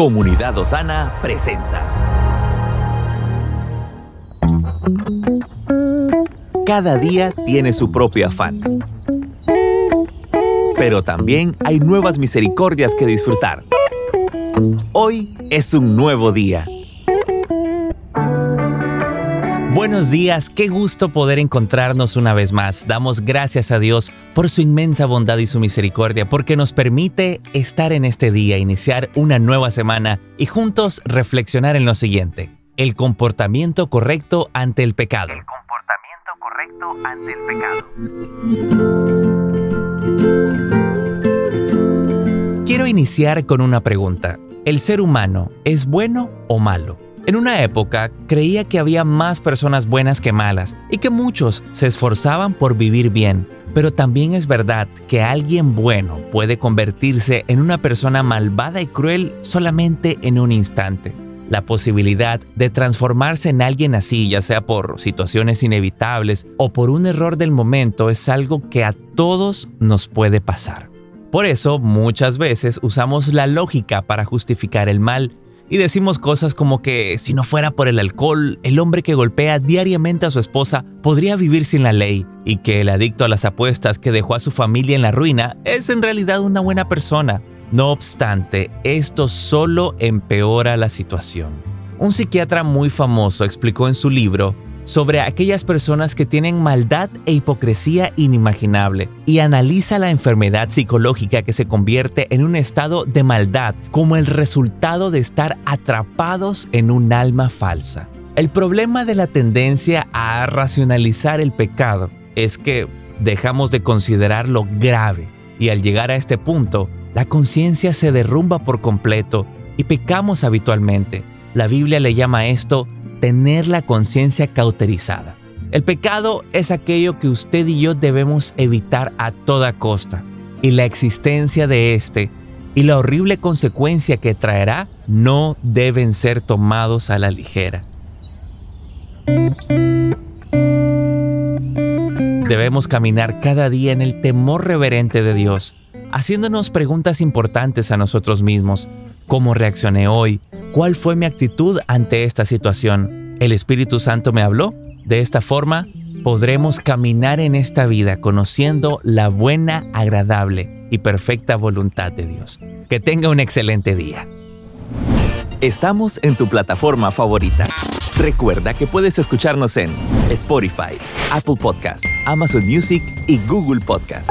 Comunidad Osana presenta. Cada día tiene su propio afán. Pero también hay nuevas misericordias que disfrutar. Hoy es un nuevo día Buenos días, qué gusto poder encontrarnos una vez más. Damos gracias a Dios por su inmensa bondad y su misericordia, porque nos permite estar en este día, iniciar una nueva semana y juntos reflexionar en lo siguiente, el comportamiento correcto ante el pecado. El comportamiento correcto ante el pecado. Quiero iniciar con una pregunta. ¿El ser humano es bueno o malo? En una época creía que había más personas buenas que malas y que muchos se esforzaban por vivir bien, pero también es verdad que alguien bueno puede convertirse en una persona malvada y cruel solamente en un instante. La posibilidad de transformarse en alguien así, ya sea por situaciones inevitables o por un error del momento, es algo que a todos nos puede pasar. Por eso muchas veces usamos la lógica para justificar el mal y decimos cosas como que si no fuera por el alcohol, el hombre que golpea diariamente a su esposa podría vivir sin la ley y que el adicto a las apuestas que dejó a su familia en la ruina es en realidad una buena persona. No obstante, esto solo empeora la situación. Un psiquiatra muy famoso explicó en su libro sobre aquellas personas que tienen maldad e hipocresía inimaginable y analiza la enfermedad psicológica que se convierte en un estado de maldad como el resultado de estar atrapados en un alma falsa. El problema de la tendencia a racionalizar el pecado es que dejamos de considerarlo grave y al llegar a este punto, la conciencia se derrumba por completo y pecamos habitualmente. La Biblia le llama esto tener la conciencia cauterizada. El pecado es aquello que usted y yo debemos evitar a toda costa, y la existencia de este y la horrible consecuencia que traerá no deben ser tomados a la ligera. Debemos caminar cada día en el temor reverente de Dios, haciéndonos preguntas importantes a nosotros mismos. ¿Cómo reaccioné hoy? ¿Cuál fue mi actitud ante esta situación? ¿El Espíritu Santo me habló? De esta forma, podremos caminar en esta vida conociendo la buena, agradable y perfecta voluntad de Dios. Que tenga un excelente día. Estamos en tu plataforma favorita. Recuerda que puedes escucharnos en Spotify, Apple Podcast, Amazon Music y Google Podcast.